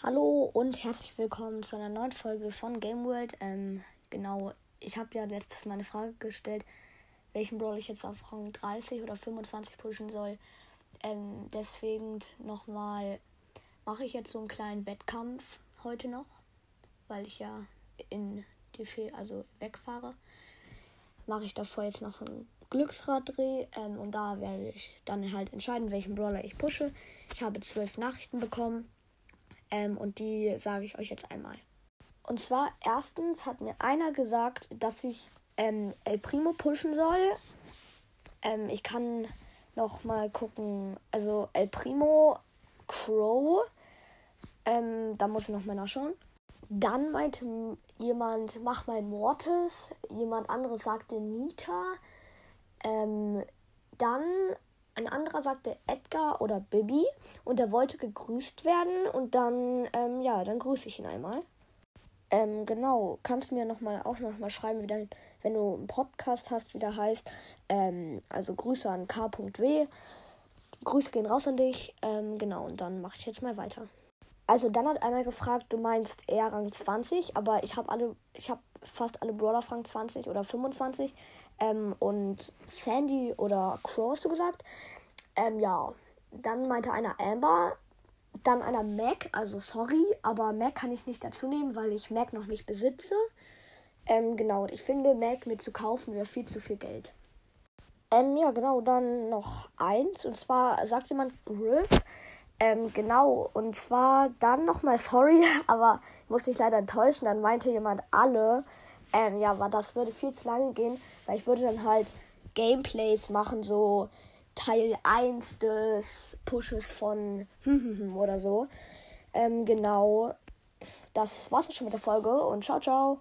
Hallo und herzlich willkommen zu einer neuen Folge von Game World. Ähm, genau, ich habe ja letztes Mal eine Frage gestellt, welchen Brawl ich jetzt auf Rang 30 oder 25 pushen soll. Ähm, deswegen nochmal mache ich jetzt so einen kleinen Wettkampf heute noch, weil ich ja in die Fe also wegfahre. Mache ich davor jetzt noch einen Glücksraddreh ähm, und da werde ich dann halt entscheiden, welchen Brawler ich pushe. Ich habe zwölf Nachrichten bekommen ähm, und die sage ich euch jetzt einmal. Und zwar, erstens hat mir einer gesagt, dass ich ähm, El Primo pushen soll. Ähm, ich kann noch mal gucken. Also El Primo, Crow. Ähm, da muss ich noch mal nachschauen. Dann meinte jemand, mach mal Mortis. Jemand anderes sagte Nita. Ähm, dann ein anderer sagte Edgar oder Bibi und er wollte gegrüßt werden und dann, ähm, ja, dann grüße ich ihn einmal. Ähm, genau, kannst du mir noch mal, auch noch mal schreiben, wie dein, wenn du einen Podcast hast, wie der heißt. Ähm, also Grüße an k.w. Grüße gehen raus an dich. Ähm, genau, und dann mache ich jetzt mal weiter. Also dann hat einer gefragt, du meinst eher Rang 20, aber ich habe alle, ich habe fast alle Brawler Rang 20 oder 25. Ähm, und Sandy oder Crow hast du gesagt. Ähm, ja. Dann meinte einer Amber. Dann einer Mac. Also sorry, aber Mac kann ich nicht dazu nehmen, weil ich Mac noch nicht besitze. Ähm, genau. Und ich finde, Mac mir zu kaufen wäre viel zu viel Geld. Ähm, ja, genau. Dann noch eins. Und zwar sagt jemand Griff. Ähm, genau. Und zwar dann nochmal sorry, aber musste ich leider enttäuschen. Dann meinte jemand alle. Ähm, ja, aber das würde viel zu lange gehen, weil ich würde dann halt Gameplays machen, so Teil 1 des Pushes von oder so. Ähm, genau. Das war's schon mit der Folge und ciao, ciao.